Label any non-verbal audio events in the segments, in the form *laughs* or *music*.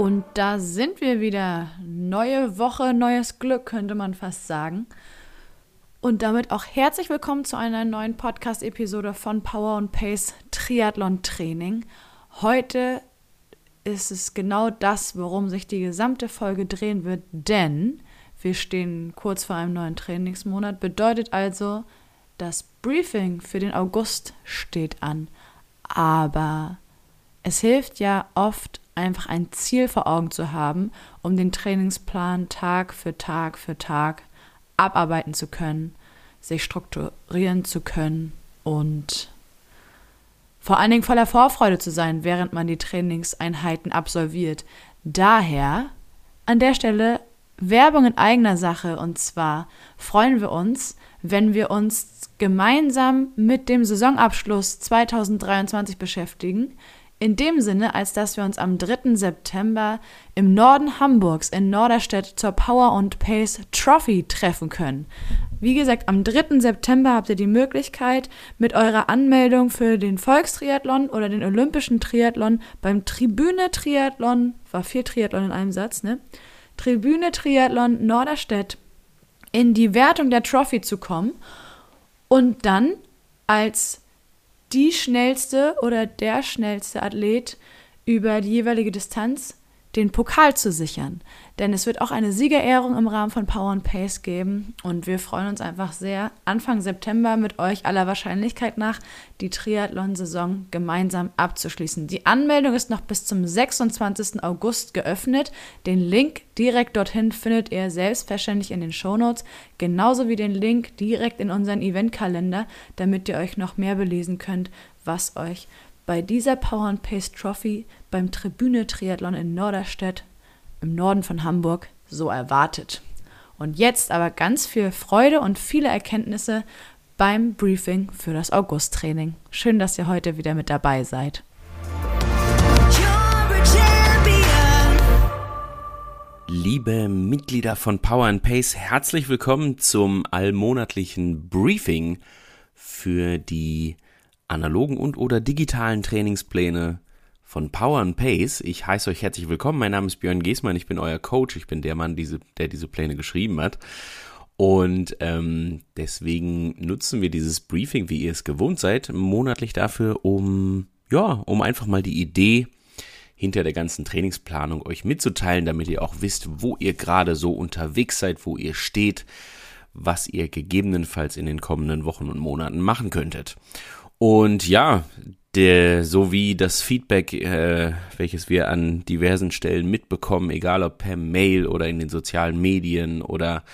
Und da sind wir wieder. Neue Woche, neues Glück, könnte man fast sagen. Und damit auch herzlich willkommen zu einer neuen Podcast-Episode von Power und Pace Triathlon Training. Heute ist es genau das, worum sich die gesamte Folge drehen wird, denn wir stehen kurz vor einem neuen Trainingsmonat. Bedeutet also, das Briefing für den August steht an. Aber es hilft ja oft einfach ein Ziel vor Augen zu haben, um den Trainingsplan Tag für Tag für Tag abarbeiten zu können, sich strukturieren zu können und vor allen Dingen voller Vorfreude zu sein, während man die Trainingseinheiten absolviert. Daher an der Stelle Werbung in eigener Sache und zwar freuen wir uns, wenn wir uns gemeinsam mit dem Saisonabschluss 2023 beschäftigen. In dem Sinne, als dass wir uns am 3. September im Norden Hamburgs in Norderstedt zur Power und Pace Trophy treffen können. Wie gesagt, am 3. September habt ihr die Möglichkeit, mit eurer Anmeldung für den Volkstriathlon oder den Olympischen Triathlon beim Tribüne Triathlon, war vier Triathlon in einem Satz, ne? Tribüne Triathlon Norderstedt in die Wertung der Trophy zu kommen und dann als die schnellste oder der schnellste Athlet über die jeweilige Distanz den Pokal zu sichern. Denn es wird auch eine Siegerehrung im Rahmen von Power and Pace geben. Und wir freuen uns einfach sehr, Anfang September mit euch aller Wahrscheinlichkeit nach die Triathlon-Saison gemeinsam abzuschließen. Die Anmeldung ist noch bis zum 26. August geöffnet. Den Link direkt dorthin findet ihr selbstverständlich in den Shownotes, genauso wie den Link direkt in unseren Eventkalender, damit ihr euch noch mehr belesen könnt, was euch bei dieser Power and Pace Trophy beim Tribüne Triathlon in Norderstedt im Norden von Hamburg so erwartet. Und jetzt aber ganz viel Freude und viele Erkenntnisse beim Briefing für das August-Training. Schön, dass ihr heute wieder mit dabei seid. Liebe Mitglieder von Power and Pace, herzlich willkommen zum allmonatlichen Briefing für die analogen und oder digitalen Trainingspläne von Power and Pace. Ich heiße euch herzlich willkommen. Mein Name ist Björn Geßmann. Ich bin euer Coach. Ich bin der Mann, diese, der diese Pläne geschrieben hat. Und ähm, deswegen nutzen wir dieses Briefing, wie ihr es gewohnt seid, monatlich dafür, um ja, um einfach mal die Idee hinter der ganzen Trainingsplanung euch mitzuteilen, damit ihr auch wisst, wo ihr gerade so unterwegs seid, wo ihr steht, was ihr gegebenenfalls in den kommenden Wochen und Monaten machen könntet. Und ja, der, so wie das Feedback, äh, welches wir an diversen Stellen mitbekommen, egal ob per Mail oder in den sozialen Medien oder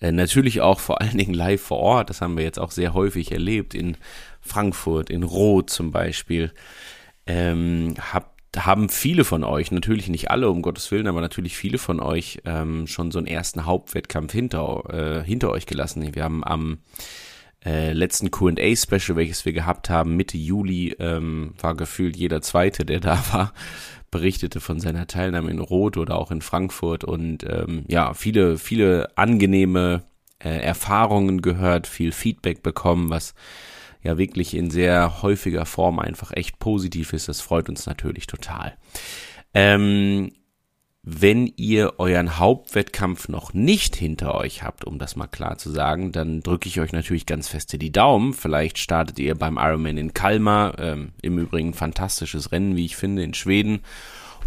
äh, natürlich auch vor allen Dingen live vor Ort, das haben wir jetzt auch sehr häufig erlebt, in Frankfurt, in Roth zum Beispiel, ähm, hab, haben viele von euch, natürlich nicht alle, um Gottes Willen, aber natürlich viele von euch ähm, schon so einen ersten Hauptwettkampf hinter, äh, hinter euch gelassen. Wir haben am äh, letzten QA-Special, welches wir gehabt haben, Mitte Juli, ähm, war gefühlt jeder Zweite, der da *laughs* war, berichtete von seiner Teilnahme in Rot oder auch in Frankfurt und ähm, ja, viele, viele angenehme äh, Erfahrungen gehört, viel Feedback bekommen, was ja wirklich in sehr häufiger Form einfach echt positiv ist. Das freut uns natürlich total. Ähm, wenn ihr euren Hauptwettkampf noch nicht hinter euch habt, um das mal klar zu sagen, dann drücke ich euch natürlich ganz feste die Daumen. Vielleicht startet ihr beim Ironman in Kalmar, ähm, im Übrigen fantastisches Rennen, wie ich finde, in Schweden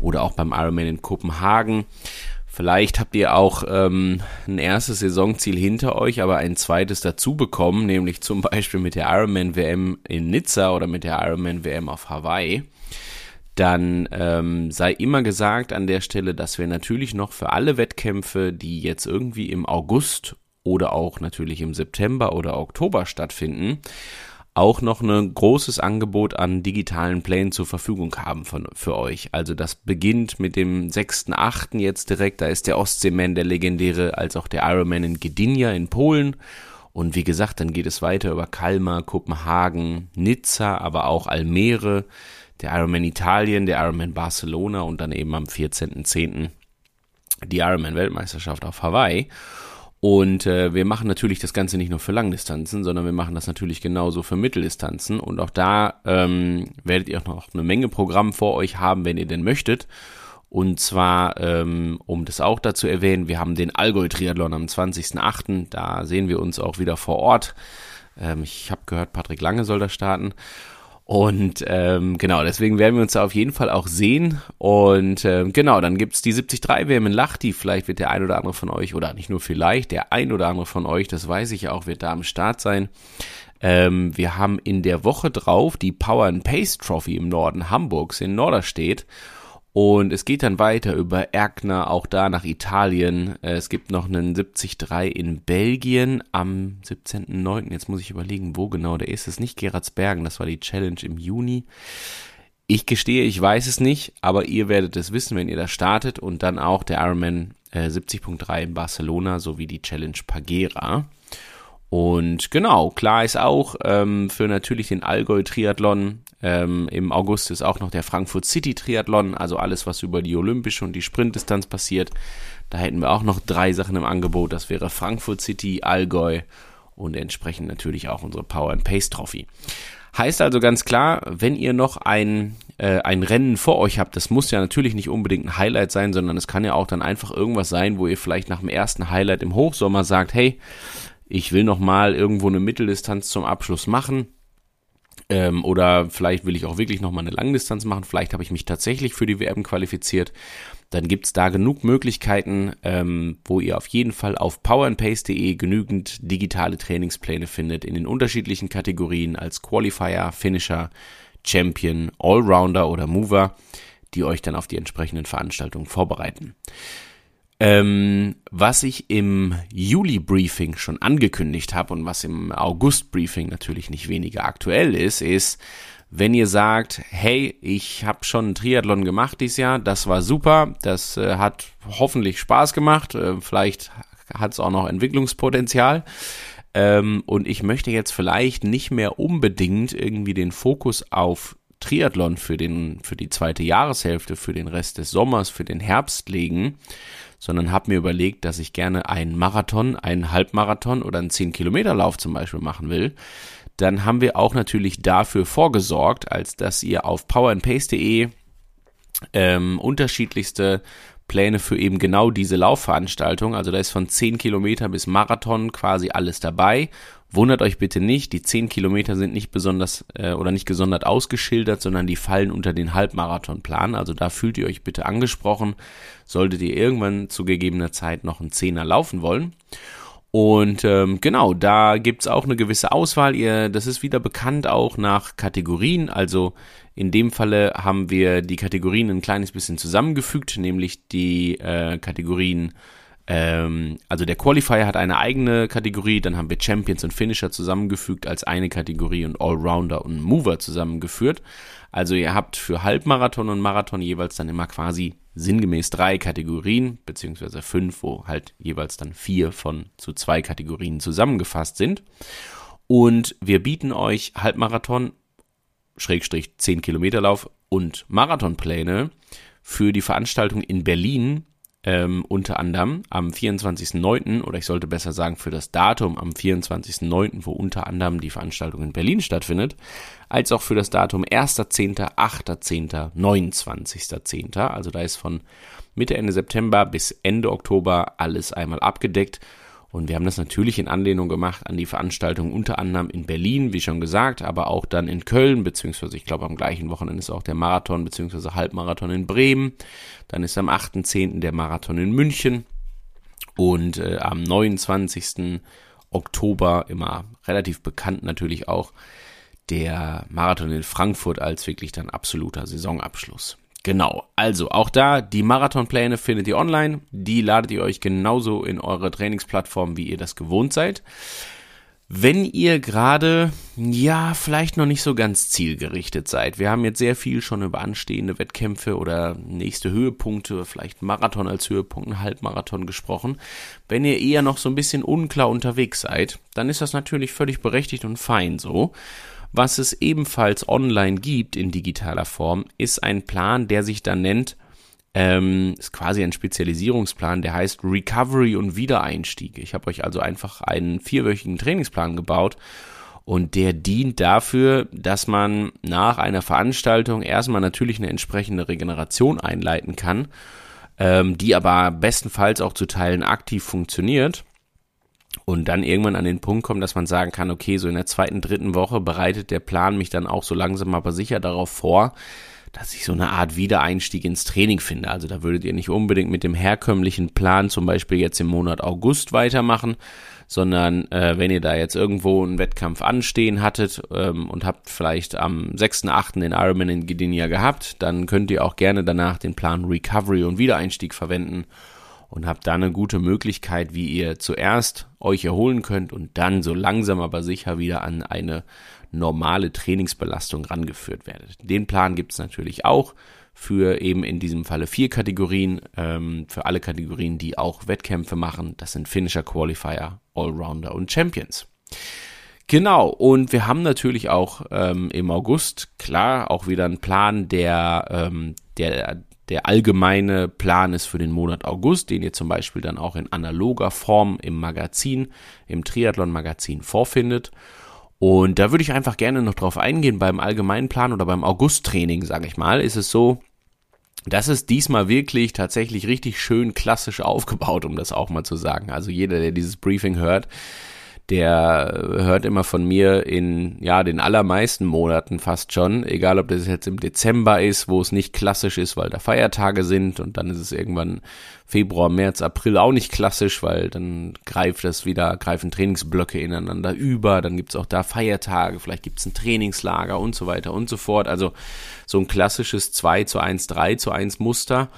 oder auch beim Ironman in Kopenhagen. Vielleicht habt ihr auch ähm, ein erstes Saisonziel hinter euch, aber ein zweites dazu bekommen, nämlich zum *laughs* Beispiel mit der Ironman WM in Nizza oder mit der Ironman WM auf Hawaii dann ähm, sei immer gesagt an der Stelle, dass wir natürlich noch für alle Wettkämpfe, die jetzt irgendwie im August oder auch natürlich im September oder Oktober stattfinden, auch noch ein großes Angebot an digitalen Plänen zur Verfügung haben von, für euch. Also das beginnt mit dem 6.8. jetzt direkt, da ist der Ostseeman, der legendäre, als auch der Ironman in Gdynia in Polen. Und wie gesagt, dann geht es weiter über Kalmar, Kopenhagen, Nizza, aber auch Almere, der Ironman Italien, der Ironman Barcelona und dann eben am 14.10. die Ironman Weltmeisterschaft auf Hawaii. Und äh, wir machen natürlich das Ganze nicht nur für Langdistanzen, sondern wir machen das natürlich genauso für Mitteldistanzen. Und auch da ähm, werdet ihr auch noch eine Menge Programm vor euch haben, wenn ihr denn möchtet. Und zwar, ähm, um das auch dazu erwähnen, wir haben den Allgäu-Triathlon am 20.08. Da sehen wir uns auch wieder vor Ort. Ähm, ich habe gehört, Patrick Lange soll da starten. Und ähm, genau, deswegen werden wir uns da auf jeden Fall auch sehen. Und ähm, genau, dann gibt's die 73 WM in Lachti. Vielleicht wird der ein oder andere von euch, oder nicht nur vielleicht, der ein oder andere von euch, das weiß ich auch, wird da am Start sein. Ähm, wir haben in der Woche drauf die Power and Pace Trophy im Norden Hamburgs in Norderstedt. Und es geht dann weiter über Erkner, auch da nach Italien. Äh, es gibt noch einen 73 in Belgien am 17.09. Jetzt muss ich überlegen, wo genau der ist. Es ist nicht Geratsbergen, das war die Challenge im Juni. Ich gestehe, ich weiß es nicht, aber ihr werdet es wissen, wenn ihr da startet. Und dann auch der Ironman äh, 70.3 in Barcelona sowie die Challenge Pagera. Und genau, klar ist auch ähm, für natürlich den Allgäu-Triathlon. Ähm, Im August ist auch noch der Frankfurt City Triathlon, also alles, was über die olympische und die Sprintdistanz passiert. Da hätten wir auch noch drei Sachen im Angebot. Das wäre Frankfurt City, Allgäu und entsprechend natürlich auch unsere Power and Pace Trophy. Heißt also ganz klar, wenn ihr noch ein, äh, ein Rennen vor euch habt, das muss ja natürlich nicht unbedingt ein Highlight sein, sondern es kann ja auch dann einfach irgendwas sein, wo ihr vielleicht nach dem ersten Highlight im Hochsommer sagt, hey, ich will noch mal irgendwo eine Mitteldistanz zum Abschluss machen. Ähm, oder vielleicht will ich auch wirklich noch mal eine Langdistanz machen. Vielleicht habe ich mich tatsächlich für die WM qualifiziert. Dann gibt's da genug Möglichkeiten, ähm, wo ihr auf jeden Fall auf powerandpace.de genügend digitale Trainingspläne findet in den unterschiedlichen Kategorien als Qualifier, Finisher, Champion, Allrounder oder Mover, die euch dann auf die entsprechenden Veranstaltungen vorbereiten. Ähm, was ich im Juli-Briefing schon angekündigt habe und was im August-Briefing natürlich nicht weniger aktuell ist, ist, wenn ihr sagt, hey, ich habe schon einen Triathlon gemacht dieses Jahr, das war super, das äh, hat hoffentlich Spaß gemacht, äh, vielleicht hat es auch noch Entwicklungspotenzial. Ähm, und ich möchte jetzt vielleicht nicht mehr unbedingt irgendwie den Fokus auf Triathlon für den, für die zweite Jahreshälfte, für den Rest des Sommers, für den Herbst legen, sondern habe mir überlegt, dass ich gerne einen Marathon, einen Halbmarathon oder einen 10-Kilometer-Lauf zum Beispiel machen will, dann haben wir auch natürlich dafür vorgesorgt, als dass ihr auf powerandpace.de ähm, unterschiedlichste Pläne für eben genau diese Laufveranstaltung. Also da ist von 10 Kilometer bis Marathon quasi alles dabei Wundert euch bitte nicht, die 10 Kilometer sind nicht besonders äh, oder nicht gesondert ausgeschildert, sondern die fallen unter den Halbmarathonplan. Also da fühlt ihr euch bitte angesprochen, solltet ihr irgendwann zu gegebener Zeit noch einen Zehner laufen wollen. Und ähm, genau, da gibt's auch eine gewisse Auswahl. Ihr, das ist wieder bekannt auch nach Kategorien. Also in dem Falle haben wir die Kategorien ein kleines bisschen zusammengefügt, nämlich die äh, Kategorien ähm, also der Qualifier hat eine eigene Kategorie, dann haben wir Champions und Finisher zusammengefügt als eine Kategorie und Allrounder und Mover zusammengeführt. Also ihr habt für Halbmarathon und Marathon jeweils dann immer quasi sinngemäß drei Kategorien, beziehungsweise fünf, wo halt jeweils dann vier von zu zwei Kategorien zusammengefasst sind. Und wir bieten euch Halbmarathon, Schrägstrich 10 Kilometer Lauf und Marathonpläne für die Veranstaltung in Berlin ähm, unter anderem am 24.09. oder ich sollte besser sagen für das Datum am 24.09., wo unter anderem die Veranstaltung in Berlin stattfindet, als auch für das Datum 1.10., 8.10., 29.10. Also da ist von Mitte, Ende September bis Ende Oktober alles einmal abgedeckt und wir haben das natürlich in Anlehnung gemacht an die Veranstaltung unter anderem in Berlin, wie schon gesagt, aber auch dann in Köln, beziehungsweise ich glaube am gleichen Wochenende ist auch der Marathon beziehungsweise Halbmarathon in Bremen. Dann ist am 8.10. der Marathon in München und äh, am 29. Oktober immer relativ bekannt natürlich auch der Marathon in Frankfurt als wirklich dann absoluter Saisonabschluss. Genau, also auch da, die Marathonpläne findet ihr online. Die ladet ihr euch genauso in eure Trainingsplattform, wie ihr das gewohnt seid. Wenn ihr gerade, ja, vielleicht noch nicht so ganz zielgerichtet seid. Wir haben jetzt sehr viel schon über anstehende Wettkämpfe oder nächste Höhepunkte, vielleicht Marathon als Höhepunkt, ein Halbmarathon gesprochen. Wenn ihr eher noch so ein bisschen unklar unterwegs seid, dann ist das natürlich völlig berechtigt und fein so. Was es ebenfalls online gibt in digitaler Form, ist ein Plan, der sich dann nennt, ähm, ist quasi ein Spezialisierungsplan, der heißt Recovery und Wiedereinstieg. Ich habe euch also einfach einen vierwöchigen Trainingsplan gebaut Und der dient dafür, dass man nach einer Veranstaltung erstmal natürlich eine entsprechende Regeneration einleiten kann, ähm, die aber bestenfalls auch zu Teilen aktiv funktioniert und dann irgendwann an den Punkt kommt, dass man sagen kann, okay, so in der zweiten, dritten Woche bereitet der Plan mich dann auch so langsam aber sicher darauf vor, dass ich so eine Art Wiedereinstieg ins Training finde. Also da würdet ihr nicht unbedingt mit dem herkömmlichen Plan zum Beispiel jetzt im Monat August weitermachen, sondern äh, wenn ihr da jetzt irgendwo einen Wettkampf anstehen hattet ähm, und habt vielleicht am 6.8. den Ironman in Gdynia gehabt, dann könnt ihr auch gerne danach den Plan Recovery und Wiedereinstieg verwenden und habt da eine gute Möglichkeit, wie ihr zuerst euch erholen könnt und dann so langsam aber sicher wieder an eine normale Trainingsbelastung rangeführt werdet. Den Plan gibt es natürlich auch für eben in diesem Falle vier Kategorien, ähm, für alle Kategorien, die auch Wettkämpfe machen. Das sind Finisher, Qualifier, Allrounder und Champions. Genau, und wir haben natürlich auch ähm, im August, klar, auch wieder einen Plan, der, ähm, der der allgemeine Plan ist für den Monat August, den ihr zum Beispiel dann auch in analoger Form im Magazin, im Triathlon-Magazin vorfindet. Und da würde ich einfach gerne noch drauf eingehen. Beim allgemeinen Plan oder beim August-Training, sage ich mal, ist es so, das ist diesmal wirklich tatsächlich richtig schön klassisch aufgebaut, um das auch mal zu sagen. Also jeder, der dieses Briefing hört, der hört immer von mir in ja den allermeisten Monaten fast schon, egal ob das jetzt im Dezember ist, wo es nicht klassisch ist, weil da Feiertage sind und dann ist es irgendwann Februar, März, April auch nicht klassisch, weil dann greift das wieder, greifen Trainingsblöcke ineinander über, dann gibt's auch da Feiertage, vielleicht gibt's ein Trainingslager und so weiter und so fort. Also so ein klassisches 2 zu 1, 3 zu 1 Muster,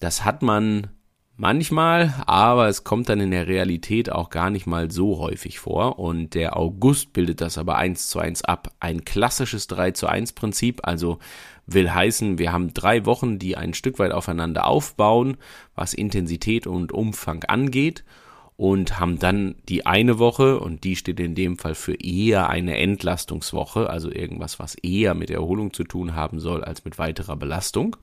das hat man Manchmal, aber es kommt dann in der Realität auch gar nicht mal so häufig vor und der August bildet das aber eins zu eins ab. Ein klassisches 3 zu 1 Prinzip, also will heißen, wir haben drei Wochen, die ein Stück weit aufeinander aufbauen, was Intensität und Umfang angeht und haben dann die eine Woche und die steht in dem Fall für eher eine Entlastungswoche, also irgendwas, was eher mit Erholung zu tun haben soll als mit weiterer Belastung.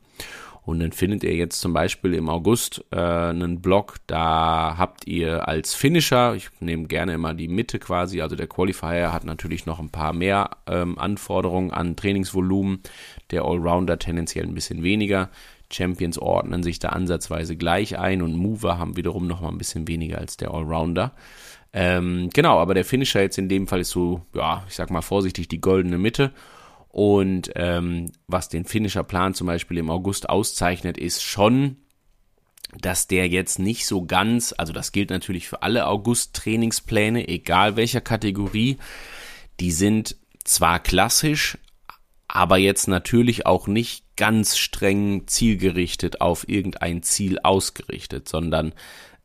Und dann findet ihr jetzt zum Beispiel im August äh, einen Blog, da habt ihr als Finisher, ich nehme gerne immer die Mitte quasi, also der Qualifier hat natürlich noch ein paar mehr ähm, Anforderungen an Trainingsvolumen, der Allrounder tendenziell ein bisschen weniger. Champions ordnen sich da ansatzweise gleich ein und Mover haben wiederum noch mal ein bisschen weniger als der Allrounder. Ähm, genau, aber der Finisher jetzt in dem Fall ist so, ja, ich sag mal vorsichtig die goldene Mitte. Und ähm, was den Finisher Plan zum Beispiel im August auszeichnet, ist schon, dass der jetzt nicht so ganz, also das gilt natürlich für alle August-Trainingspläne, egal welcher Kategorie, die sind zwar klassisch, aber jetzt natürlich auch nicht ganz streng zielgerichtet auf irgendein Ziel ausgerichtet, sondern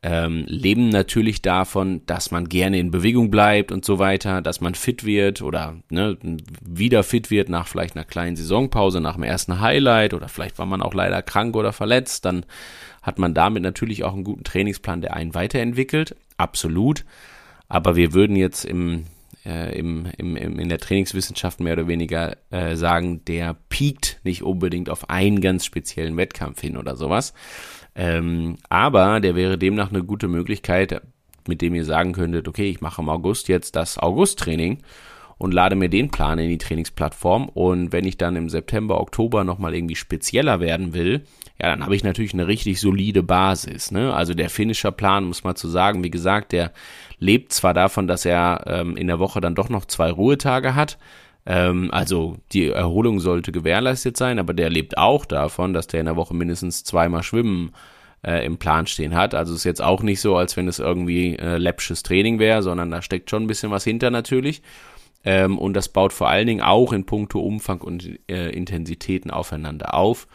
ähm, leben natürlich davon, dass man gerne in Bewegung bleibt und so weiter, dass man fit wird oder ne, wieder fit wird nach vielleicht einer kleinen Saisonpause, nach dem ersten Highlight oder vielleicht war man auch leider krank oder verletzt, dann hat man damit natürlich auch einen guten Trainingsplan, der einen weiterentwickelt, absolut. Aber wir würden jetzt im, äh, im, im, im, in der Trainingswissenschaft mehr oder weniger äh, sagen, der piekt nicht unbedingt auf einen ganz speziellen Wettkampf hin oder sowas, ähm, aber der wäre demnach eine gute Möglichkeit, mit dem ihr sagen könntet, okay, ich mache im August jetzt das August-Training und lade mir den Plan in die Trainingsplattform. Und wenn ich dann im September, Oktober nochmal irgendwie spezieller werden will, ja, dann habe ich natürlich eine richtig solide Basis. Ne? Also der Finisher-Plan, muss man zu sagen, wie gesagt, der lebt zwar davon, dass er ähm, in der Woche dann doch noch zwei Ruhetage hat, ähm, also die Erholung sollte gewährleistet sein, aber der lebt auch davon, dass der in der Woche mindestens zweimal Schwimmen äh, im Plan stehen hat. Also ist jetzt auch nicht so, als wenn es irgendwie äh, läppsches Training wäre, sondern da steckt schon ein bisschen was hinter natürlich. Ähm, und das baut vor allen Dingen auch in puncto Umfang und äh, Intensitäten aufeinander auf,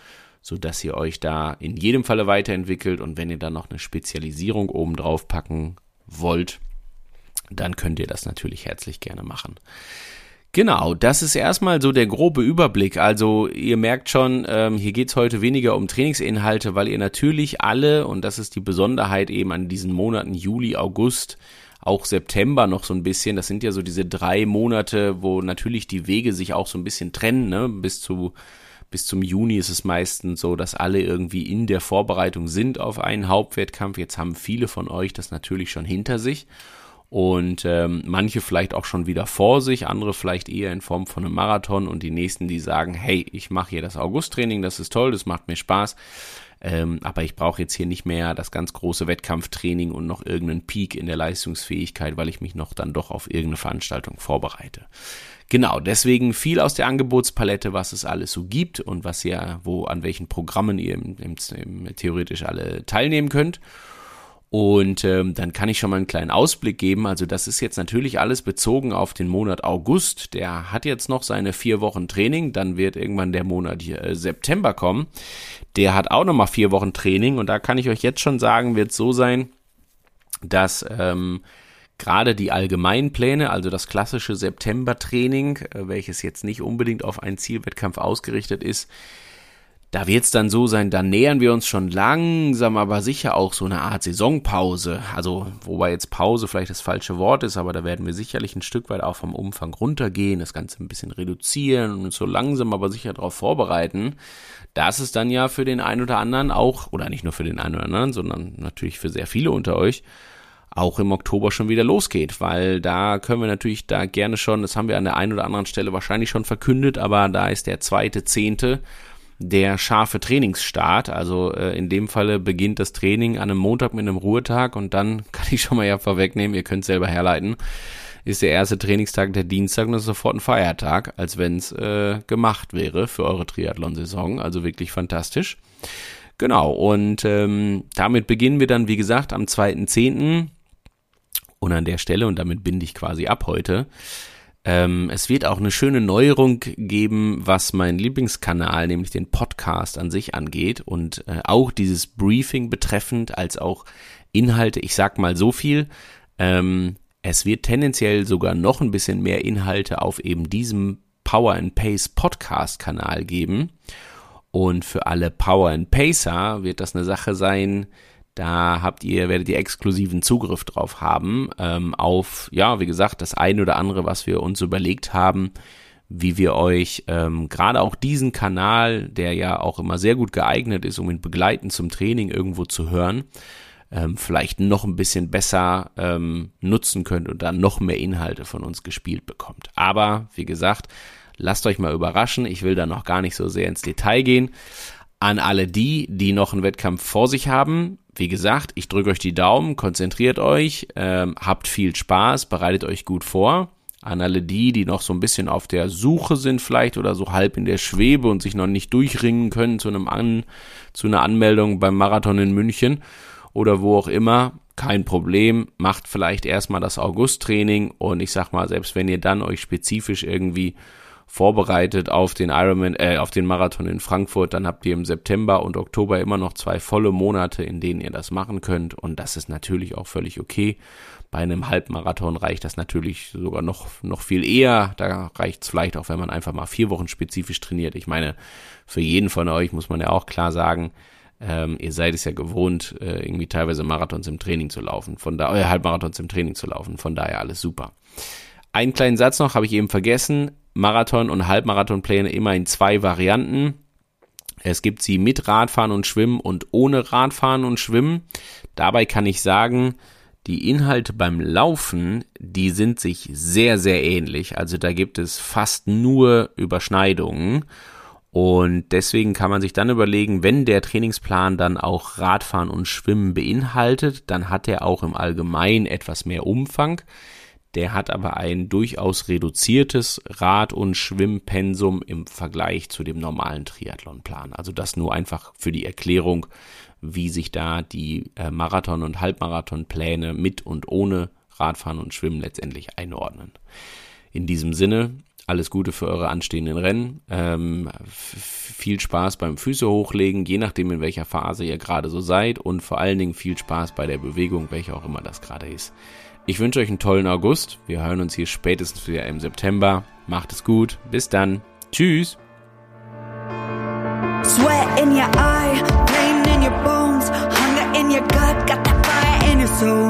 so dass ihr euch da in jedem Falle weiterentwickelt und wenn ihr dann noch eine Spezialisierung oben drauf packen wollt, dann könnt ihr das natürlich herzlich gerne machen. Genau, das ist erstmal so der grobe Überblick. Also ihr merkt schon, ähm, hier geht's heute weniger um Trainingsinhalte, weil ihr natürlich alle, und das ist die Besonderheit eben an diesen Monaten Juli, August, auch September noch so ein bisschen, das sind ja so diese drei Monate, wo natürlich die Wege sich auch so ein bisschen trennen, ne? bis zu bis zum Juni ist es meistens so, dass alle irgendwie in der Vorbereitung sind auf einen Hauptwettkampf. Jetzt haben viele von euch das natürlich schon hinter sich und ähm, manche vielleicht auch schon wieder vor sich, andere vielleicht eher in Form von einem Marathon und die nächsten, die sagen, hey, ich mache hier das Augusttraining, das ist toll, das macht mir Spaß, ähm, aber ich brauche jetzt hier nicht mehr das ganz große Wettkampftraining und noch irgendeinen Peak in der Leistungsfähigkeit, weil ich mich noch dann doch auf irgendeine Veranstaltung vorbereite. Genau, deswegen viel aus der Angebotspalette, was es alles so gibt und was ihr, wo, an welchen Programmen ihr im, im, im theoretisch alle teilnehmen könnt. Und ähm, dann kann ich schon mal einen kleinen Ausblick geben. Also das ist jetzt natürlich alles bezogen auf den Monat August. Der hat jetzt noch seine vier Wochen Training. Dann wird irgendwann der Monat äh, September kommen. Der hat auch noch mal vier Wochen Training. Und da kann ich euch jetzt schon sagen, wird so sein, dass ähm, gerade die Allgemeinpläne, also das klassische September-Training, äh, welches jetzt nicht unbedingt auf einen Zielwettkampf ausgerichtet ist, da wird es dann so sein, da nähern wir uns schon langsam, aber sicher auch so eine Art Saisonpause. Also, wobei jetzt Pause vielleicht das falsche Wort ist, aber da werden wir sicherlich ein Stück weit auch vom Umfang runtergehen, das Ganze ein bisschen reduzieren und uns so langsam, aber sicher darauf vorbereiten, dass es dann ja für den einen oder anderen auch, oder nicht nur für den einen oder anderen, sondern natürlich für sehr viele unter euch, auch im Oktober schon wieder losgeht, weil da können wir natürlich da gerne schon, das haben wir an der einen oder anderen Stelle wahrscheinlich schon verkündet, aber da ist der zweite Zehnte der scharfe Trainingsstart. Also äh, in dem Falle beginnt das Training an einem Montag mit einem Ruhetag und dann *laughs* kann ich schon mal ja vorwegnehmen, ihr könnt selber herleiten, ist der erste Trainingstag der Dienstag und das ist sofort ein Feiertag, als wenn es äh, gemacht wäre für eure Triathlon-Saison. Also wirklich fantastisch. Genau, und ähm, damit beginnen wir dann, wie gesagt, am 2.10. Und an der Stelle, und damit binde ich quasi ab heute, ähm, es wird auch eine schöne Neuerung geben, was meinen Lieblingskanal, nämlich den Podcast an sich angeht und äh, auch dieses Briefing betreffend, als auch Inhalte. Ich sag mal so viel. Ähm, es wird tendenziell sogar noch ein bisschen mehr Inhalte auf eben diesem Power and Pace Podcast Kanal geben. Und für alle Power and Pacer wird das eine Sache sein, da habt ihr, werdet ihr exklusiven Zugriff drauf haben, ähm, auf, ja, wie gesagt, das eine oder andere, was wir uns überlegt haben, wie wir euch ähm, gerade auch diesen Kanal, der ja auch immer sehr gut geeignet ist, um ihn begleiten zum Training irgendwo zu hören, ähm, vielleicht noch ein bisschen besser ähm, nutzen könnt und dann noch mehr Inhalte von uns gespielt bekommt. Aber wie gesagt, lasst euch mal überraschen. Ich will da noch gar nicht so sehr ins Detail gehen. An alle die, die noch einen Wettkampf vor sich haben, wie gesagt, ich drücke euch die Daumen, konzentriert euch, ähm, habt viel Spaß, bereitet euch gut vor. An alle die, die noch so ein bisschen auf der Suche sind vielleicht oder so halb in der Schwebe und sich noch nicht durchringen können zu einem An zu einer Anmeldung beim Marathon in München oder wo auch immer, kein Problem, macht vielleicht erstmal das August-Training und ich sag mal, selbst wenn ihr dann euch spezifisch irgendwie vorbereitet auf den Ironman, äh, auf den Marathon in Frankfurt. Dann habt ihr im September und Oktober immer noch zwei volle Monate, in denen ihr das machen könnt. Und das ist natürlich auch völlig okay. Bei einem Halbmarathon reicht das natürlich sogar noch, noch viel eher. Da reicht es vielleicht auch, wenn man einfach mal vier Wochen spezifisch trainiert. Ich meine, für jeden von euch muss man ja auch klar sagen, ähm, ihr seid es ja gewohnt, äh, irgendwie teilweise Marathons im Training zu laufen, von da, äh, Halbmarathons im Training zu laufen, von daher alles super. Einen kleinen Satz noch, habe ich eben vergessen. Marathon- und Halbmarathonpläne immer in zwei Varianten. Es gibt sie mit Radfahren und Schwimmen und ohne Radfahren und Schwimmen. Dabei kann ich sagen, die Inhalte beim Laufen, die sind sich sehr, sehr ähnlich. Also da gibt es fast nur Überschneidungen. Und deswegen kann man sich dann überlegen, wenn der Trainingsplan dann auch Radfahren und Schwimmen beinhaltet, dann hat er auch im Allgemeinen etwas mehr Umfang. Der hat aber ein durchaus reduziertes Rad- und Schwimmpensum im Vergleich zu dem normalen Triathlonplan. Also das nur einfach für die Erklärung, wie sich da die äh, Marathon- und Halbmarathonpläne mit und ohne Radfahren und Schwimmen letztendlich einordnen. In diesem Sinne, alles Gute für eure anstehenden Rennen. Ähm, viel Spaß beim Füße hochlegen, je nachdem in welcher Phase ihr gerade so seid und vor allen Dingen viel Spaß bei der Bewegung, welche auch immer das gerade ist. Ich wünsche euch einen tollen August. Wir hören uns hier spätestens wieder im September. Macht es gut. Bis dann. Tschüss. Sweat in your eye, pain in your bones, hunger in your gut, got that fire in your soul,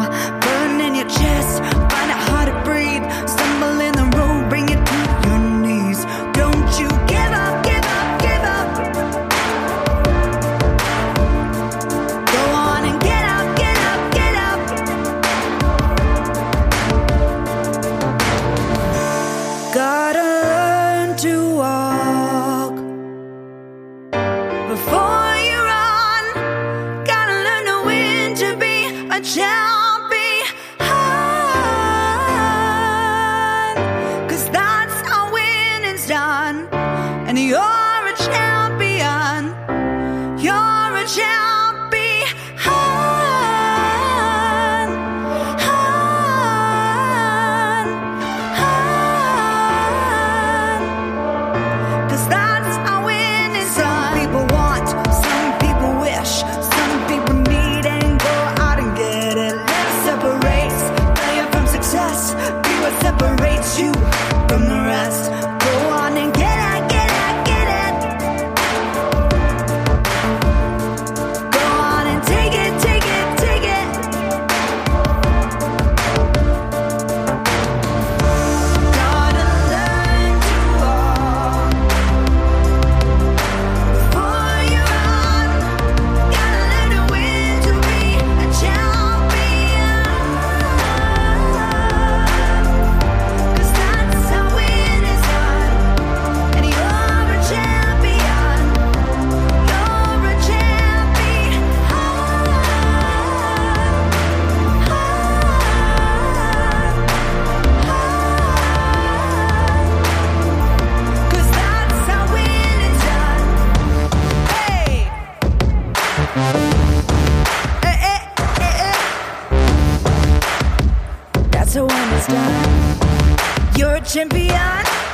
You're a champion.